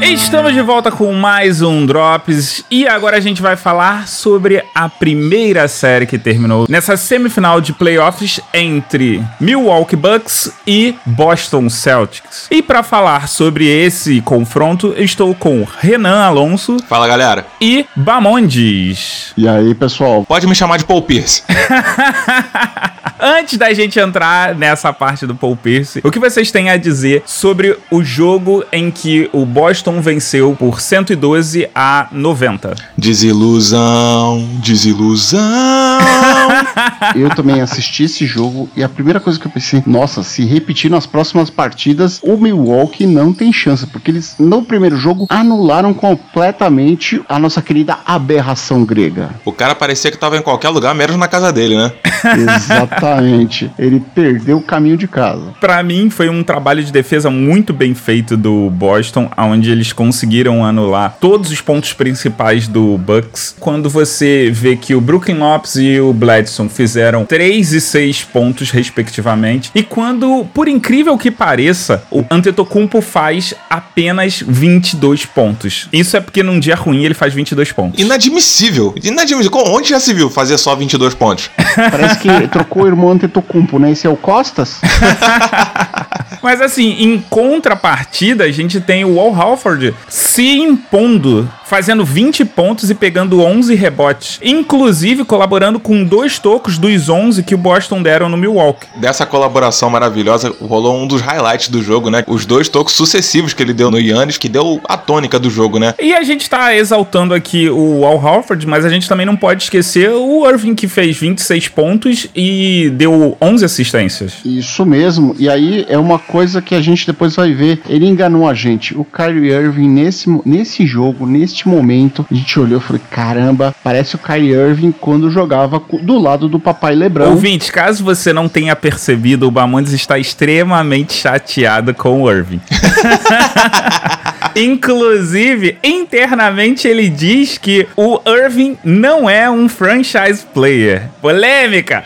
Estamos de volta com mais um Drops e agora a gente vai falar sobre a primeira série que terminou nessa semifinal de playoffs entre Milwaukee Bucks e Boston Celtics. E para falar sobre esse confronto, estou com Renan Alonso. Fala galera. E Bamondes. E aí pessoal? Pode me chamar de Paul Pierce. Antes da gente entrar nessa parte do Paul Pierce, o que vocês têm a dizer sobre o jogo em que o Boston venceu por 112 a 90? Desilusão, desilusão. eu também assisti esse jogo e a primeira coisa que eu pensei, nossa, se repetir nas próximas partidas, o Milwaukee não tem chance, porque eles no primeiro jogo anularam completamente a nossa querida aberração grega. O cara parecia que tava em qualquer lugar, menos na casa dele, né? Exatamente. Ele perdeu o caminho de casa. Para mim foi um trabalho de defesa muito bem feito do Boston, onde eles conseguiram anular todos os pontos principais do Bucks. Quando você vê que o Brooklyn Lopes e o Bledson fizeram 3 e 6 pontos respectivamente, e quando, por incrível que pareça, o Antetokounmpo faz apenas 22 pontos. Isso é porque num dia ruim ele faz 22 pontos. Inadmissível. Inadmissível. Onde já se viu fazer só 22 pontos? Parece que trocou o irmão Antetokounmpo, né? Esse é o Costas? Mas assim, em contrapartida, a gente tem o Al Halford se impondo fazendo 20 pontos e pegando 11 rebotes, inclusive colaborando com dois tocos dos 11 que o Boston deram no Milwaukee. Dessa colaboração maravilhosa, rolou um dos highlights do jogo, né? Os dois tocos sucessivos que ele deu no Yannis, que deu a tônica do jogo, né? E a gente tá exaltando aqui o Al Horford, mas a gente também não pode esquecer o Irving que fez 26 pontos e deu 11 assistências. Isso mesmo. E aí é uma coisa que a gente depois vai ver. Ele enganou a gente. O Kyrie Irving nesse, nesse jogo, neste neste momento, a gente olhou e falou: caramba, parece o Kyrie Irving quando jogava do lado do papai Lebron. Ouvinte, caso você não tenha percebido, o Bamondes está extremamente chateado com o Irving. Inclusive, internamente ele diz que o Irving não é um franchise player. Polêmica!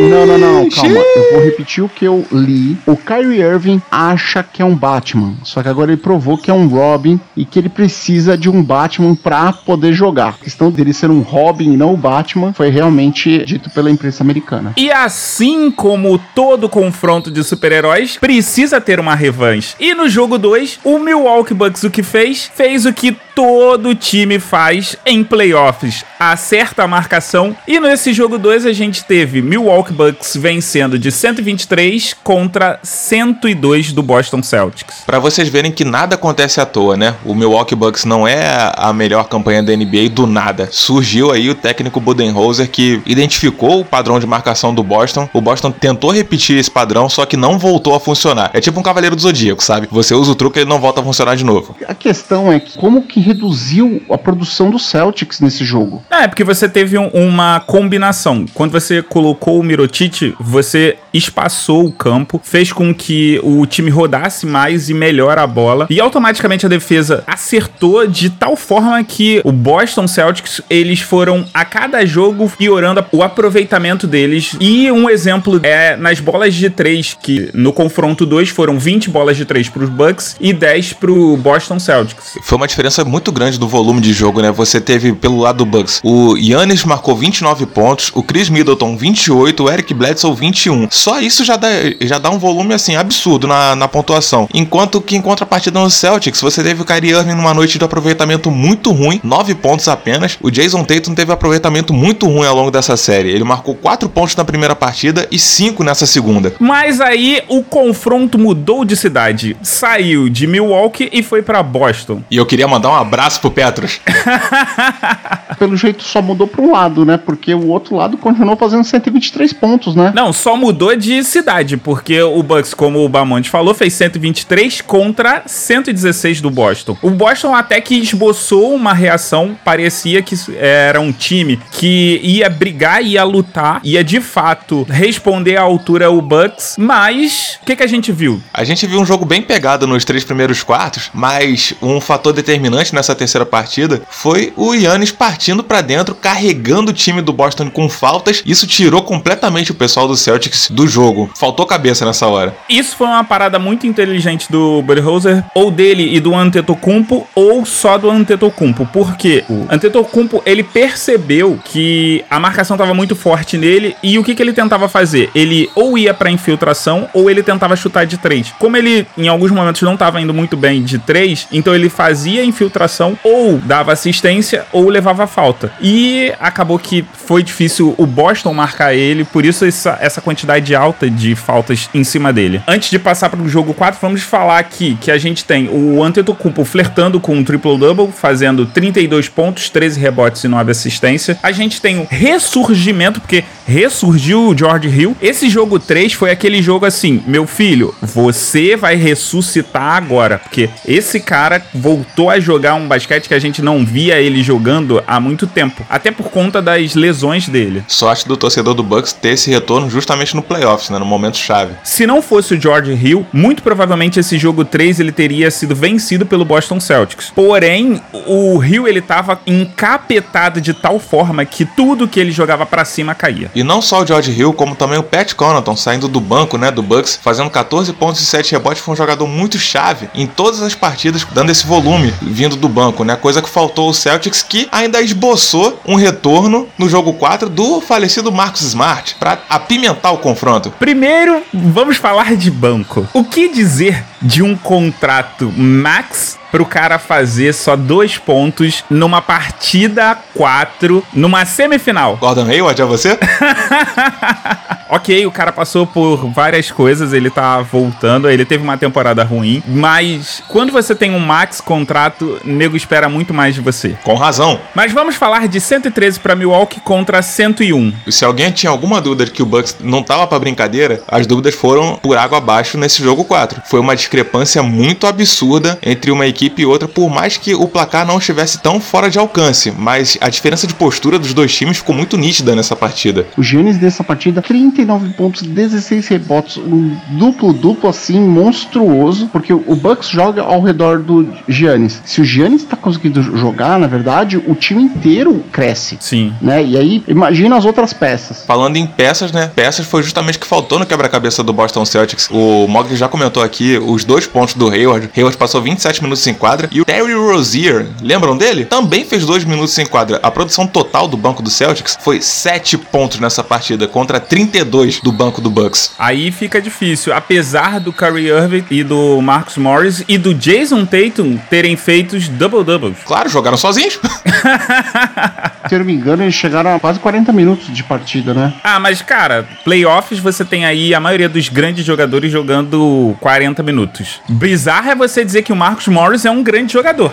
Não, não, não, calma. Eu vou repetir o que eu li. O Kyrie Irving acha que é um Batman. Só que agora ele provou que é um Robin e que ele precisa de um Batman pra poder jogar. A questão dele ser um Robin e não o Batman foi realmente dito pela imprensa americana. E assim como todo confronto de super-heróis, precisa ter uma revanche. E no jogo 2, o Milwaukee Bucks o que fez? Fez o que todo time faz em playoffs. Acerta a marcação. E nesse jogo 2 a gente teve Milwaukee Bucks vencendo de 123 contra 102 do Boston Celtics. Para vocês verem que nada acontece à toa, né? O Milwaukee Bucks não é a melhor campanha da NBA do nada. Surgiu aí o técnico Budenholzer que identificou o padrão de marcação do Boston. O Boston tentou repetir esse padrão, só que não voltou a funcionar. É tipo um cavaleiro do zodíaco, sabe? Você usa o truque e ele não volta a funcionar de novo. A questão é que como que reduziu a produção do Celtics nesse jogo. É, porque você teve um, uma combinação. Quando você colocou o Mirotic, você espaçou o campo, fez com que o time rodasse mais e melhor a bola, e automaticamente a defesa acertou de tal forma que o Boston Celtics, eles foram a cada jogo piorando o aproveitamento deles. E um exemplo é nas bolas de três, que no confronto 2 foram 20 bolas de três para os Bucks e 10 para o Boston Celtics. Foi uma diferença muito grande do volume de jogo, né? Você teve pelo lado do Bucks, o Yannis marcou 29 pontos, o Chris Middleton 28, o Eric Bledsoe 21. Só isso já dá, já dá um volume assim absurdo na, na pontuação. Enquanto que em contrapartida no Celtics, você teve o Kyrie Irving numa noite de aproveitamento muito ruim, 9 pontos apenas. O Jason Tatum teve aproveitamento muito ruim ao longo dessa série. Ele marcou 4 pontos na primeira partida e 5 nessa segunda. Mas aí o confronto mudou de cidade. Saiu de Milwaukee e foi para Boston. E eu queria mandar um abraço pro Petros. Pelo jeito só mudou para um lado, né? Porque o outro lado continuou fazendo 123 pontos, né? Não, só mudou de cidade, porque o Bucks, como o Bamonte falou, fez 123 contra 116 do Boston. O Boston até que esboçou uma reação, parecia que era um time que ia brigar, ia lutar, ia de fato responder à altura o Bucks, mas o que, que a gente viu? A gente viu um jogo bem pegado nos três primeiros quartos, mas um fator determinante nessa terceira partida foi o Yannis partindo para dentro, carregando o time do Boston com faltas. Isso tirou completamente o pessoal do Celtics do jogo. Faltou cabeça nessa hora. Isso foi uma parada muito inteligente do Budenholzer, ou dele e do Antetokounmpo, ou só do Antetokounmpo. Por quê? O Antetokounmpo, ele percebeu que a marcação estava muito forte nele e o que, que ele tentava fazer? Ele ou ia pra infiltração ou ele tentava chutar de três. Como ele, em alguns momentos, não estava indo muito bem de três, então ele fazia infiltração ou dava assistência ou levava falta. E acabou que foi difícil o Boston marcar ele, por isso essa, essa quantidade alta de faltas em cima dele. Antes de passar para o jogo 4, vamos falar aqui que a gente tem o Antetokounmpo flertando com um triple-double, fazendo 32 pontos, 13 rebotes e 9 assistências. A gente tem o ressurgimento, porque ressurgiu o George Hill. Esse jogo 3 foi aquele jogo assim, meu filho, você vai ressuscitar agora, porque esse cara voltou a jogar um basquete que a gente não via ele jogando há muito tempo, até por conta das lesões dele. Sorte do torcedor do Bucks ter esse retorno justamente no playoffs, né, no momento chave. Se não fosse o George Hill, muito provavelmente esse jogo 3 ele teria sido vencido pelo Boston Celtics. Porém, o Hill ele tava encapetado de tal forma que tudo que ele jogava para cima caía. E não só o George Hill, como também o Pat Connaughton saindo do banco, né, do Bucks, fazendo 14 pontos e 7 rebotes, foi um jogador muito chave em todas as partidas, dando esse volume vindo do banco, né? Coisa que faltou o Celtics que ainda esboçou um retorno no jogo 4 do falecido Marcus Smart para apimentar o confronto. Primeiro, vamos falar de banco. O que dizer de um contrato max pro cara fazer só dois pontos numa partida 4, numa semifinal? Gordon Hayward, é você? ok, o cara passou por várias coisas, ele tá voltando, ele teve uma temporada ruim, mas quando você tem um max contrato, nego espera muito mais de você. Com razão. Mas vamos falar de 113 para Milwaukee contra 101. E se alguém tinha alguma dúvida de que o Bucks não tava para brincadeira, as dúvidas foram por água abaixo nesse jogo 4. Foi uma discrepância muito absurda entre uma equipe e outra, por mais que o placar não estivesse tão fora de alcance, mas a diferença de postura dos dois times ficou muito nítida nessa partida. O Giannis dessa partida, 39 pontos, 16 rebotes, um duplo-duplo assim, monstruoso, porque o Bucks joga ao redor do Giannis. Se o Giannis tá conseguindo jogar, na verdade, o time inteiro cresce. Sim. Né? E aí, imagina as outras peças. Falando em peças, né? Peças foi justamente o que faltou no quebra-cabeça do Boston Celtics. O Mogli já comentou aqui os dois pontos do Hayward. Hayward passou 27 minutos em quadra e o Terry Rozier, lembram dele? Também fez 2 minutos em quadra. A produção total do banco do Celtics foi 7 pontos nessa partida contra 32 do banco do Bucks. Aí fica difícil, apesar do Kyrie Irving e do Marcus Morris e do Jason Tatum terem feito double-doubles. Claro, jogaram sozinhos. Se eu não me engano, eles chegaram a quase 40 minutos de partida, né? Ah, mas cara, playoffs você tem aí a maioria dos grandes jogadores jogando 40 minutos. Bizarro é você dizer que o Marcus Morris é um grande jogador.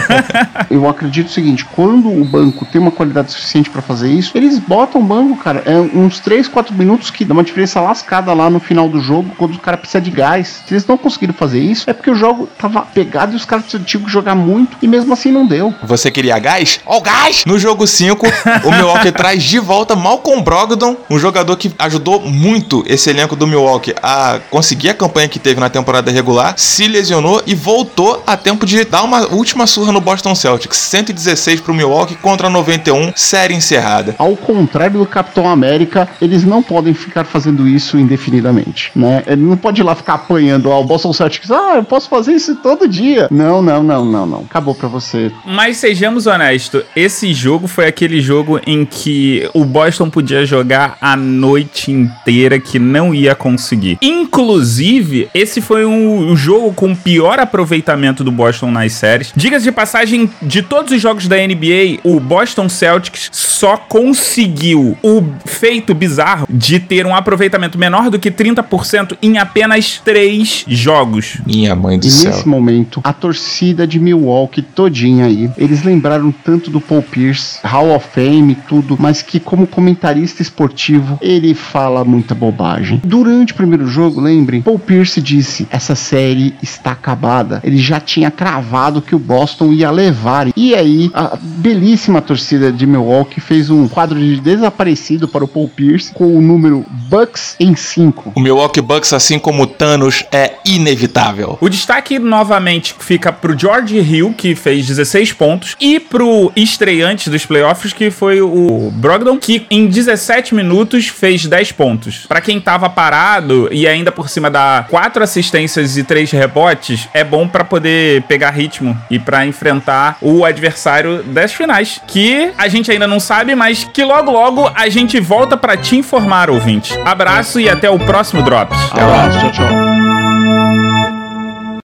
eu acredito o seguinte, quando o banco tem uma qualidade suficiente para fazer isso, eles botam o banco, cara, é uns 3, 4 minutos que dá uma diferença lascada lá no final do jogo, quando o cara precisa de gás. Se eles não conseguiram fazer isso, é porque o jogo tava pegado e os caras tinham que jogar muito e mesmo assim não deu. Você queria gás? Ó, oh, gás! No jogo 5, o Milwaukee traz de volta Malcolm Brogdon, um jogador que ajudou muito esse elenco do Milwaukee a conseguir a campanha que teve na temporada regular, se lesionou e voltou a tempo de dar uma última surra no Boston Celtics. 116 pro Milwaukee contra 91, série encerrada. Ao contrário do Capitão América, eles não podem ficar fazendo isso indefinidamente, né? Ele não pode ir lá ficar apanhando ao Boston Celtics. Ah, eu posso fazer isso todo dia. Não, não, não, não, não. Acabou pra você. Mas sejamos honestos, esse jogo foi aquele jogo em que o Boston podia jogar a noite inteira que não ia conseguir. Inclusive, esse foi um, um jogo com o pior aproveitamento do Boston nas séries. Diga-se de passagem, de todos os jogos da NBA, o Boston Celtics só conseguiu o feito bizarro de ter um aproveitamento menor do que 30% em apenas três jogos. Minha mãe do e céu. nesse momento, a torcida de Milwaukee todinha aí, eles lembraram tanto do Paul Pierce, Hall of Fame, tudo, mas que como comentarista esportivo, ele fala muita bobagem. Durante o primeiro jogo, lembrem, Paul Pierce disse: essa série está acabada. Ele já tinha cravado que o Boston ia levar. E aí, a belíssima torcida de Milwaukee fez um quadro de desaparecido para o Paul Pierce com o número Bucks em 5. O Milwaukee Bucks, assim como o Thanos, é inevitável. O destaque novamente fica pro George Hill, que fez 16 pontos, e pro estreante dos playoffs, que foi o Brogdon, que em 17 minutos fez 10 pontos. Pra quem tava parado e ainda por cima dá 4 assistências e 3 rebotes, é bom pra poder pegar ritmo e pra enfrentar o adversário das finais, que a gente ainda não sabe, mas que logo logo a gente volta pra te informar, ouvinte. Abraço e até o próximo Drops. Abraço, tchau, tchau.